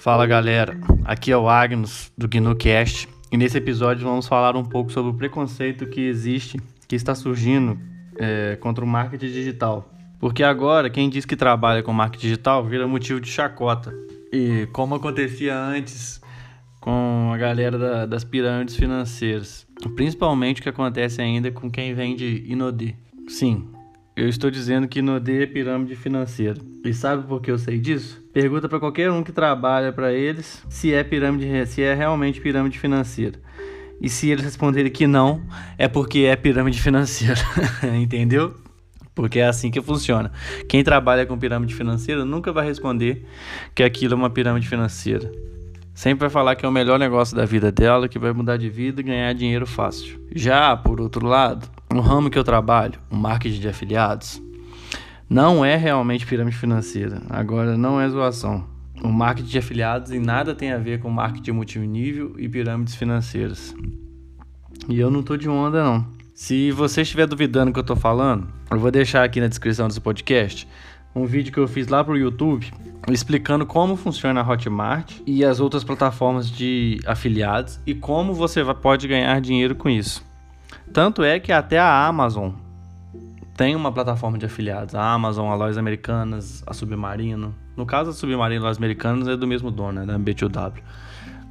Fala galera, aqui é o Agnus do GnuCast e nesse episódio vamos falar um pouco sobre o preconceito que existe, que está surgindo é, contra o marketing digital. Porque agora quem diz que trabalha com marketing digital vira motivo de chacota. E como acontecia antes com a galera da, das pirâmides financeiras. Principalmente o que acontece ainda com quem vende Inodê. Sim, eu estou dizendo que Inodê é pirâmide financeira. E sabe por que eu sei disso? Pergunta para qualquer um que trabalha para eles se é pirâmide, se é realmente pirâmide financeira. E se eles responderem que não, é porque é pirâmide financeira. Entendeu? Porque é assim que funciona. Quem trabalha com pirâmide financeira nunca vai responder que aquilo é uma pirâmide financeira. Sempre vai falar que é o melhor negócio da vida dela, que vai mudar de vida e ganhar dinheiro fácil. Já, por outro lado, no ramo que eu trabalho, o marketing de afiliados, não é realmente pirâmide financeira. Agora, não é zoação. O marketing de afiliados em nada tem a ver com marketing multinível e pirâmides financeiras. E eu não tô de onda, não. Se você estiver duvidando do que eu tô falando, eu vou deixar aqui na descrição desse podcast um vídeo que eu fiz lá pro YouTube explicando como funciona a Hotmart e as outras plataformas de afiliados e como você pode ganhar dinheiro com isso. Tanto é que até a Amazon tem uma plataforma de afiliados. A Amazon, a Lojas Americanas, a Submarino. No caso, a Submarino e Lojas Americanas é do mesmo dono, né, da B2W.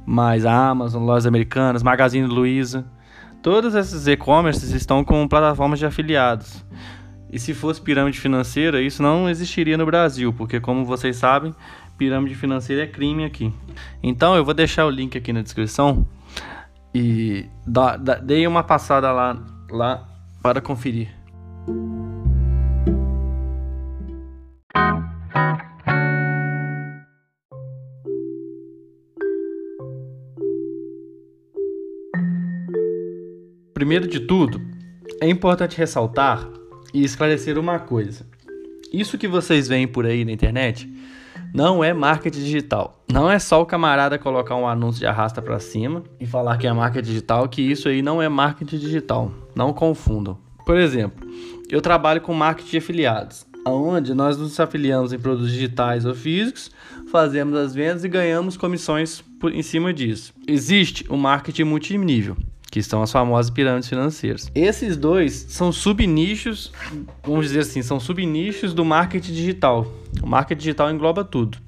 Mas a Amazon, Lojas Americanas, Magazine Luiza, todos esses e-commerces estão com plataformas de afiliados. E se fosse pirâmide financeira, isso não existiria no Brasil, porque como vocês sabem, pirâmide financeira é crime aqui. Então eu vou deixar o link aqui na descrição e dei uma passada lá, lá para conferir. Primeiro de tudo, é importante ressaltar e esclarecer uma coisa. Isso que vocês veem por aí na internet não é marketing digital. Não é só o camarada colocar um anúncio de arrasta para cima e falar que é marketing digital, que isso aí não é marketing digital. Não confundam. Por exemplo, eu trabalho com marketing de afiliados, onde nós nos afiliamos em produtos digitais ou físicos, fazemos as vendas e ganhamos comissões por, em cima disso. Existe o marketing multinível, que são as famosas pirâmides financeiras. Esses dois são subnichos, vamos dizer assim, são subnichos do marketing digital. O marketing digital engloba tudo.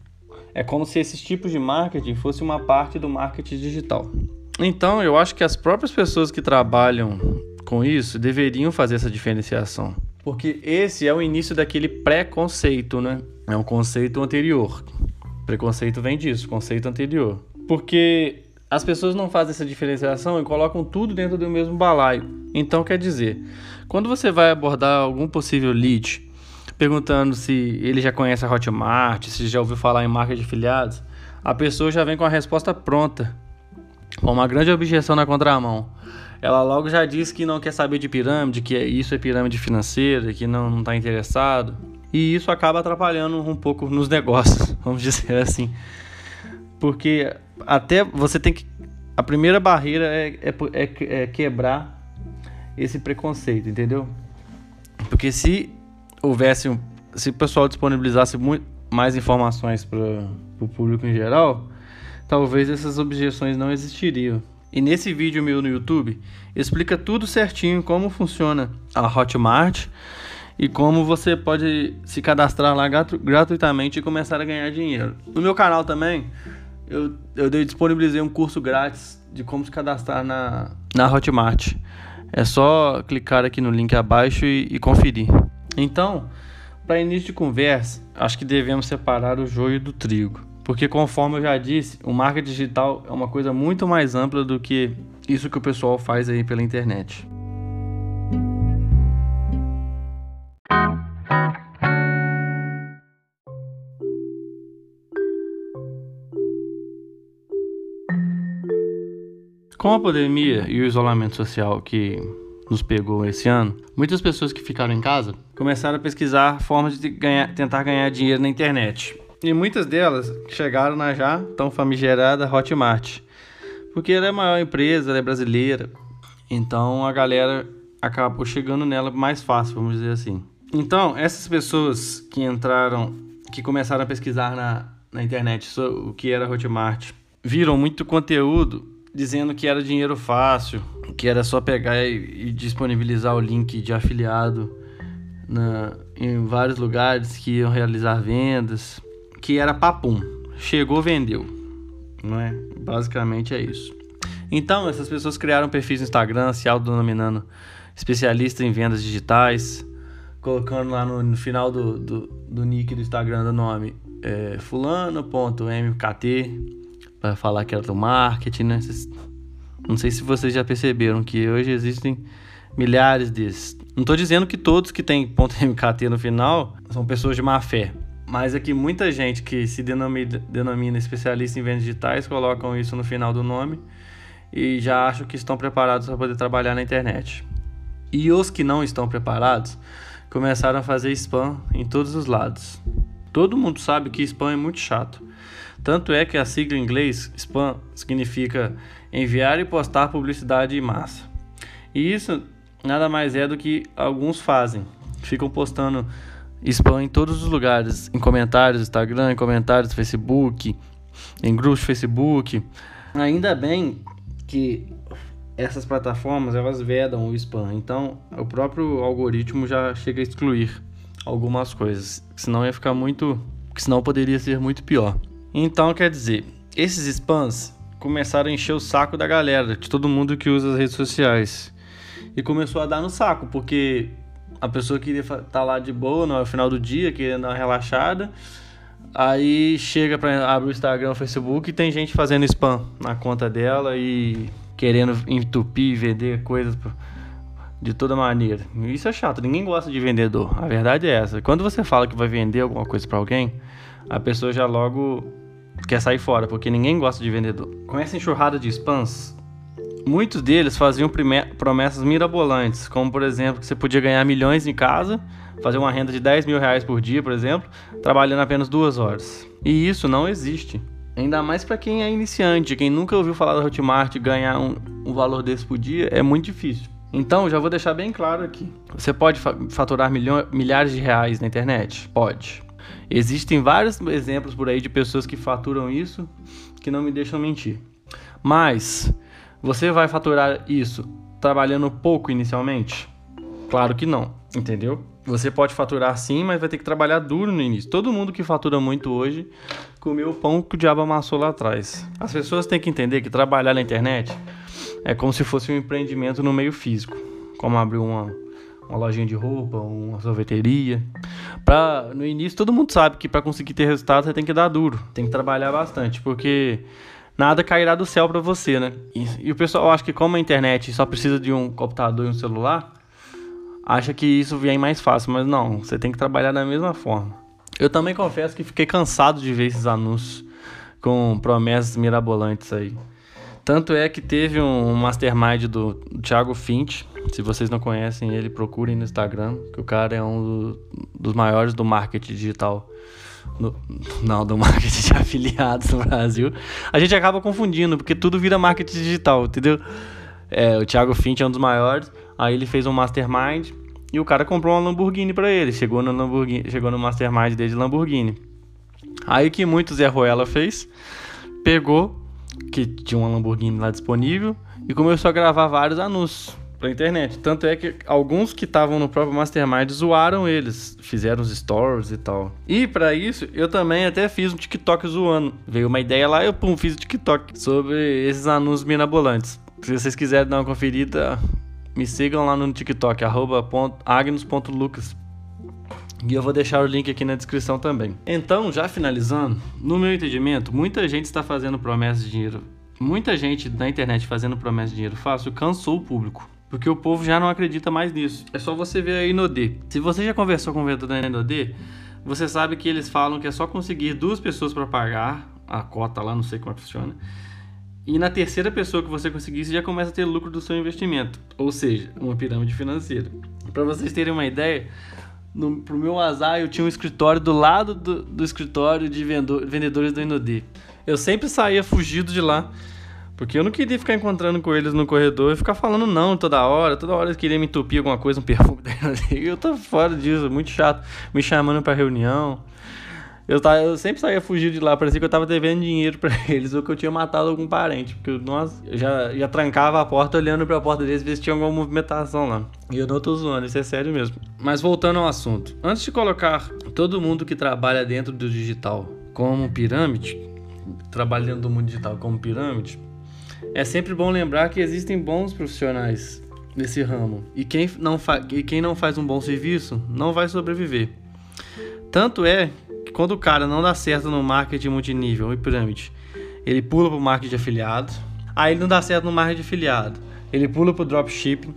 É como se esses tipos de marketing fosse uma parte do marketing digital. Então, eu acho que as próprias pessoas que trabalham com isso deveriam fazer essa diferenciação. Porque esse é o início daquele preconceito, né? É um conceito anterior. Preconceito vem disso, conceito anterior. Porque as pessoas não fazem essa diferenciação e colocam tudo dentro do mesmo balaio. Então, quer dizer, quando você vai abordar algum possível lead, perguntando se ele já conhece a Hotmart, se já ouviu falar em marca de afiliados, a pessoa já vem com a resposta pronta, com uma grande objeção na contramão. Ela logo já diz que não quer saber de pirâmide, que isso é pirâmide financeira, que não está interessado. E isso acaba atrapalhando um pouco nos negócios, vamos dizer assim. Porque até você tem que. A primeira barreira é, é, é, é quebrar esse preconceito, entendeu? Porque se houvesse um, se o pessoal disponibilizasse muito, mais informações para o público em geral, talvez essas objeções não existiriam. E nesse vídeo meu no YouTube, explica tudo certinho como funciona a Hotmart e como você pode se cadastrar lá gratuitamente e começar a ganhar dinheiro. No meu canal também, eu, eu disponibilizei um curso grátis de como se cadastrar na, na Hotmart. É só clicar aqui no link abaixo e, e conferir. Então, para início de conversa, acho que devemos separar o joio do trigo. Porque, conforme eu já disse, o marketing digital é uma coisa muito mais ampla do que isso que o pessoal faz aí pela internet. Com a pandemia e o isolamento social que nos pegou esse ano, muitas pessoas que ficaram em casa começaram a pesquisar formas de ganhar, tentar ganhar dinheiro na internet. E muitas delas chegaram na já tão famigerada Hotmart, porque ela é a maior empresa, ela é brasileira, então a galera acabou chegando nela mais fácil, vamos dizer assim. Então, essas pessoas que entraram, que começaram a pesquisar na, na internet o que era Hotmart, viram muito conteúdo dizendo que era dinheiro fácil, que era só pegar e, e disponibilizar o link de afiliado na, em vários lugares que iam realizar vendas, que era papum. Chegou, vendeu. Não é? Basicamente é isso. Então, essas pessoas criaram perfis no Instagram, se autodenominando especialista em vendas digitais, colocando lá no, no final do, do, do, nick do Instagram do nome é, fulano.mkt para falar que era do marketing, né? Não sei se vocês já perceberam que hoje existem milhares desses. Não estou dizendo que todos que têm ponto .mkt no final são pessoas de má fé, mas é que muita gente que se denomina, denomina especialista em vendas digitais colocam isso no final do nome e já acham que estão preparados para poder trabalhar na internet. E os que não estão preparados começaram a fazer spam em todos os lados. Todo mundo sabe que spam é muito chato. Tanto é que a sigla em inglês spam significa enviar e postar publicidade em massa. E isso nada mais é do que alguns fazem. Ficam postando spam em todos os lugares, em comentários Instagram, em comentários Facebook, em grupos de Facebook. Ainda bem que essas plataformas elas vedam o spam. Então, o próprio algoritmo já chega a excluir algumas coisas, senão ia ficar muito, senão poderia ser muito pior. Então, quer dizer, esses spams começaram a encher o saco da galera, de todo mundo que usa as redes sociais. E começou a dar no saco, porque a pessoa queria estar tá lá de boa no final do dia, querendo dar uma relaxada. Aí chega para abrir o Instagram, o Facebook e tem gente fazendo spam na conta dela e querendo entupir, vender coisas de toda maneira. Isso é chato, ninguém gosta de vendedor. A verdade é essa. Quando você fala que vai vender alguma coisa para alguém, a pessoa já logo quer sair fora, porque ninguém gosta de vendedor. Com essa enxurrada de spams, muitos deles faziam promessas mirabolantes, como por exemplo que você podia ganhar milhões em casa, fazer uma renda de 10 mil reais por dia, por exemplo, trabalhando apenas duas horas. E isso não existe. Ainda mais para quem é iniciante, quem nunca ouviu falar da Hotmart ganhar um, um valor desse por dia é muito difícil. Então, já vou deixar bem claro aqui. Você pode faturar milhares de reais na internet? Pode. Existem vários exemplos por aí de pessoas que faturam isso que não me deixam mentir. Mas você vai faturar isso trabalhando pouco inicialmente? Claro que não, entendeu? Você pode faturar sim, mas vai ter que trabalhar duro no início. Todo mundo que fatura muito hoje comeu o pão que o diabo amassou lá atrás. As pessoas têm que entender que trabalhar na internet é como se fosse um empreendimento no meio físico, como abrir uma, uma lojinha de roupa, uma sorveteria. Pra, no início, todo mundo sabe que para conseguir ter resultado você tem que dar duro, tem que trabalhar bastante, porque nada cairá do céu para você, né? E, e o pessoal acha que como a internet só precisa de um computador e um celular, acha que isso vem mais fácil, mas não, você tem que trabalhar da mesma forma. Eu também confesso que fiquei cansado de ver esses anúncios com promessas mirabolantes aí. Tanto é que teve um mastermind do, Thiago Finch. Se vocês não conhecem ele, procurem no Instagram, que o cara é um do, dos maiores do marketing digital. No, não, do marketing de afiliados no Brasil. A gente acaba confundindo, porque tudo vira marketing digital, entendeu? É, o Thiago Finch é um dos maiores. Aí ele fez um mastermind e o cara comprou uma Lamborghini para ele. Chegou no Lamborghini, chegou no mastermind dele de Lamborghini. Aí que muito Zé Ruela fez? Pegou que tinha uma Lamborghini lá disponível e começou a gravar vários anúncios pra internet. Tanto é que alguns que estavam no próprio Mastermind zoaram eles, fizeram os stories e tal. E para isso, eu também até fiz um TikTok zoando. Veio uma ideia lá, eu pum, fiz o TikTok sobre esses anúncios mirabolantes. Se vocês quiserem dar uma conferida, me sigam lá no TikTok, agnos.lucas. E eu vou deixar o link aqui na descrição também. Então, já finalizando, no meu entendimento, muita gente está fazendo promessas de dinheiro. Muita gente na internet fazendo promessa de dinheiro fácil cansou o público. Porque o povo já não acredita mais nisso. É só você ver a Inodê. Se você já conversou com o vendedor da Inodê, você sabe que eles falam que é só conseguir duas pessoas para pagar a cota lá, não sei como é que funciona e na terceira pessoa que você conseguir, você já começa a ter lucro do seu investimento. Ou seja, uma pirâmide financeira. Para vocês terem uma ideia, no, pro meu azar, eu tinha um escritório do lado do, do escritório de vendedor, vendedores do Inodê. Eu sempre saía fugido de lá, porque eu não queria ficar encontrando com eles no corredor e ficar falando não toda hora. Toda hora eles queriam me entupir alguma coisa, um perfume. Eu tô fora disso, muito chato. Me chamando para reunião. Eu, tava, eu sempre saía fugir de lá, parecia que eu tava devendo dinheiro pra eles ou que eu tinha matado algum parente. Porque, eu já, já trancava a porta olhando pra porta deles ver se tinha alguma movimentação lá. E eu não tô zoando, isso é sério mesmo. Mas voltando ao assunto. Antes de colocar todo mundo que trabalha dentro do digital como pirâmide, trabalha dentro do mundo digital como pirâmide, é sempre bom lembrar que existem bons profissionais nesse ramo. E quem não, e quem não faz um bom serviço não vai sobreviver. Tanto é quando o cara não dá certo no marketing multinível e pirâmide, ele pula para o marketing de afiliado. Aí ele não dá certo no marketing de afiliado, ele pula para o dropshipping.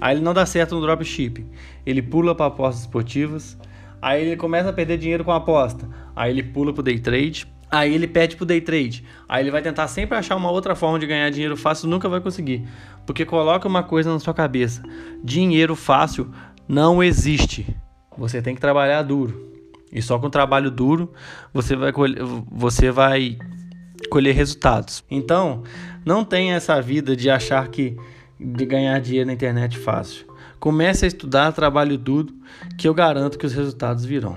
Aí ele não dá certo no dropshipping, ele pula para apostas esportivas. Aí ele começa a perder dinheiro com a aposta. Aí ele pula para o day trade. Aí ele pede pro day trade. Aí ele vai tentar sempre achar uma outra forma de ganhar dinheiro fácil, nunca vai conseguir. Porque coloca uma coisa na sua cabeça: dinheiro fácil não existe. Você tem que trabalhar duro. E só com trabalho duro você vai colher, você vai colher resultados. Então, não tenha essa vida de achar que de ganhar dinheiro na internet fácil. Comece a estudar trabalho duro, que eu garanto que os resultados virão.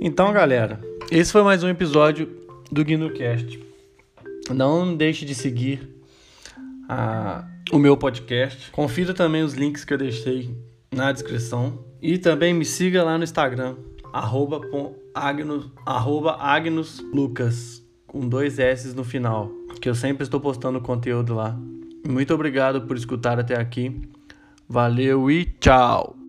Então, galera, esse foi mais um episódio do GuindoCast. Não deixe de seguir a, o meu podcast. Confira também os links que eu deixei na descrição. E também me siga lá no Instagram, arroba Agnus Lucas, com dois S no final, que eu sempre estou postando conteúdo lá. Muito obrigado por escutar até aqui. Valeu e tchau!